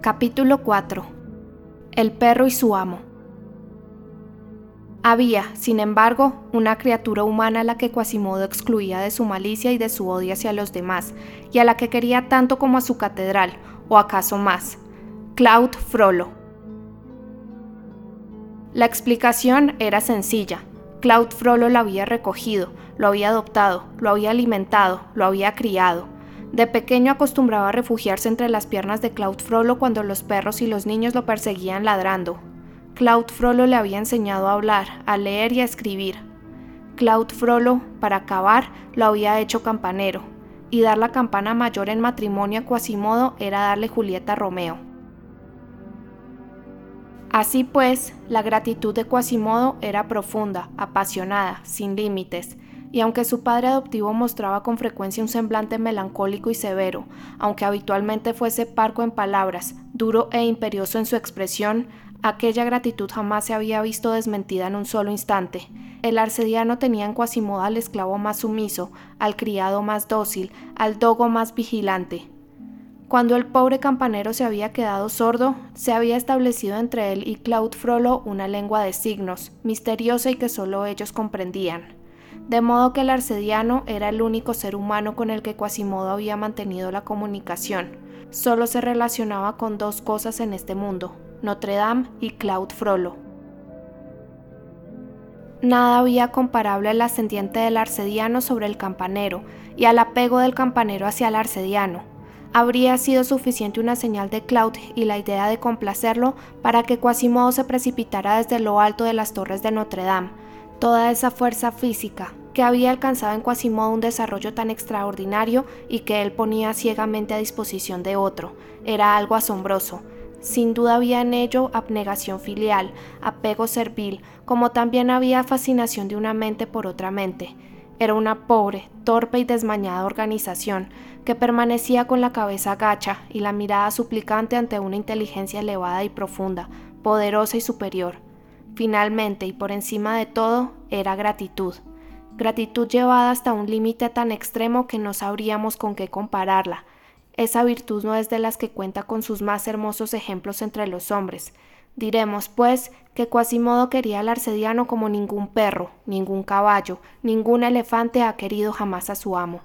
Capítulo 4 El perro y su amo. Había, sin embargo, una criatura humana a la que Quasimodo excluía de su malicia y de su odio hacia los demás, y a la que quería tanto como a su catedral, o acaso más, Claude Frollo. La explicación era sencilla. Claude Frollo lo había recogido, lo había adoptado, lo había alimentado, lo había criado de pequeño acostumbraba a refugiarse entre las piernas de Claude Frollo cuando los perros y los niños lo perseguían ladrando. Claude Frollo le había enseñado a hablar, a leer y a escribir. Claude Frollo, para acabar, lo había hecho campanero, y dar la campana mayor en matrimonio a Quasimodo era darle Julieta a Romeo. Así pues, la gratitud de Quasimodo era profunda, apasionada, sin límites, y aunque su padre adoptivo mostraba con frecuencia un semblante melancólico y severo, aunque habitualmente fuese parco en palabras, duro e imperioso en su expresión, aquella gratitud jamás se había visto desmentida en un solo instante. El arcediano tenía en Quasimodo al esclavo más sumiso, al criado más dócil, al dogo más vigilante. Cuando el pobre campanero se había quedado sordo, se había establecido entre él y Claude Frollo una lengua de signos, misteriosa y que solo ellos comprendían de modo que el arcediano era el único ser humano con el que Quasimodo había mantenido la comunicación. Solo se relacionaba con dos cosas en este mundo, Notre Dame y Claude Frollo. Nada había comparable al ascendiente del arcediano sobre el campanero y al apego del campanero hacia el arcediano. Habría sido suficiente una señal de Claude y la idea de complacerlo para que Quasimodo se precipitara desde lo alto de las torres de Notre Dame, toda esa fuerza física que había alcanzado en Quasimodo un desarrollo tan extraordinario y que él ponía ciegamente a disposición de otro, era algo asombroso. Sin duda había en ello abnegación filial, apego servil, como también había fascinación de una mente por otra mente. Era una pobre, torpe y desmañada organización que permanecía con la cabeza gacha y la mirada suplicante ante una inteligencia elevada y profunda, poderosa y superior. Finalmente y por encima de todo era gratitud. Gratitud llevada hasta un límite tan extremo que no sabríamos con qué compararla. Esa virtud no es de las que cuenta con sus más hermosos ejemplos entre los hombres. Diremos, pues, que Quasimodo quería al arcediano como ningún perro, ningún caballo, ningún elefante ha querido jamás a su amo.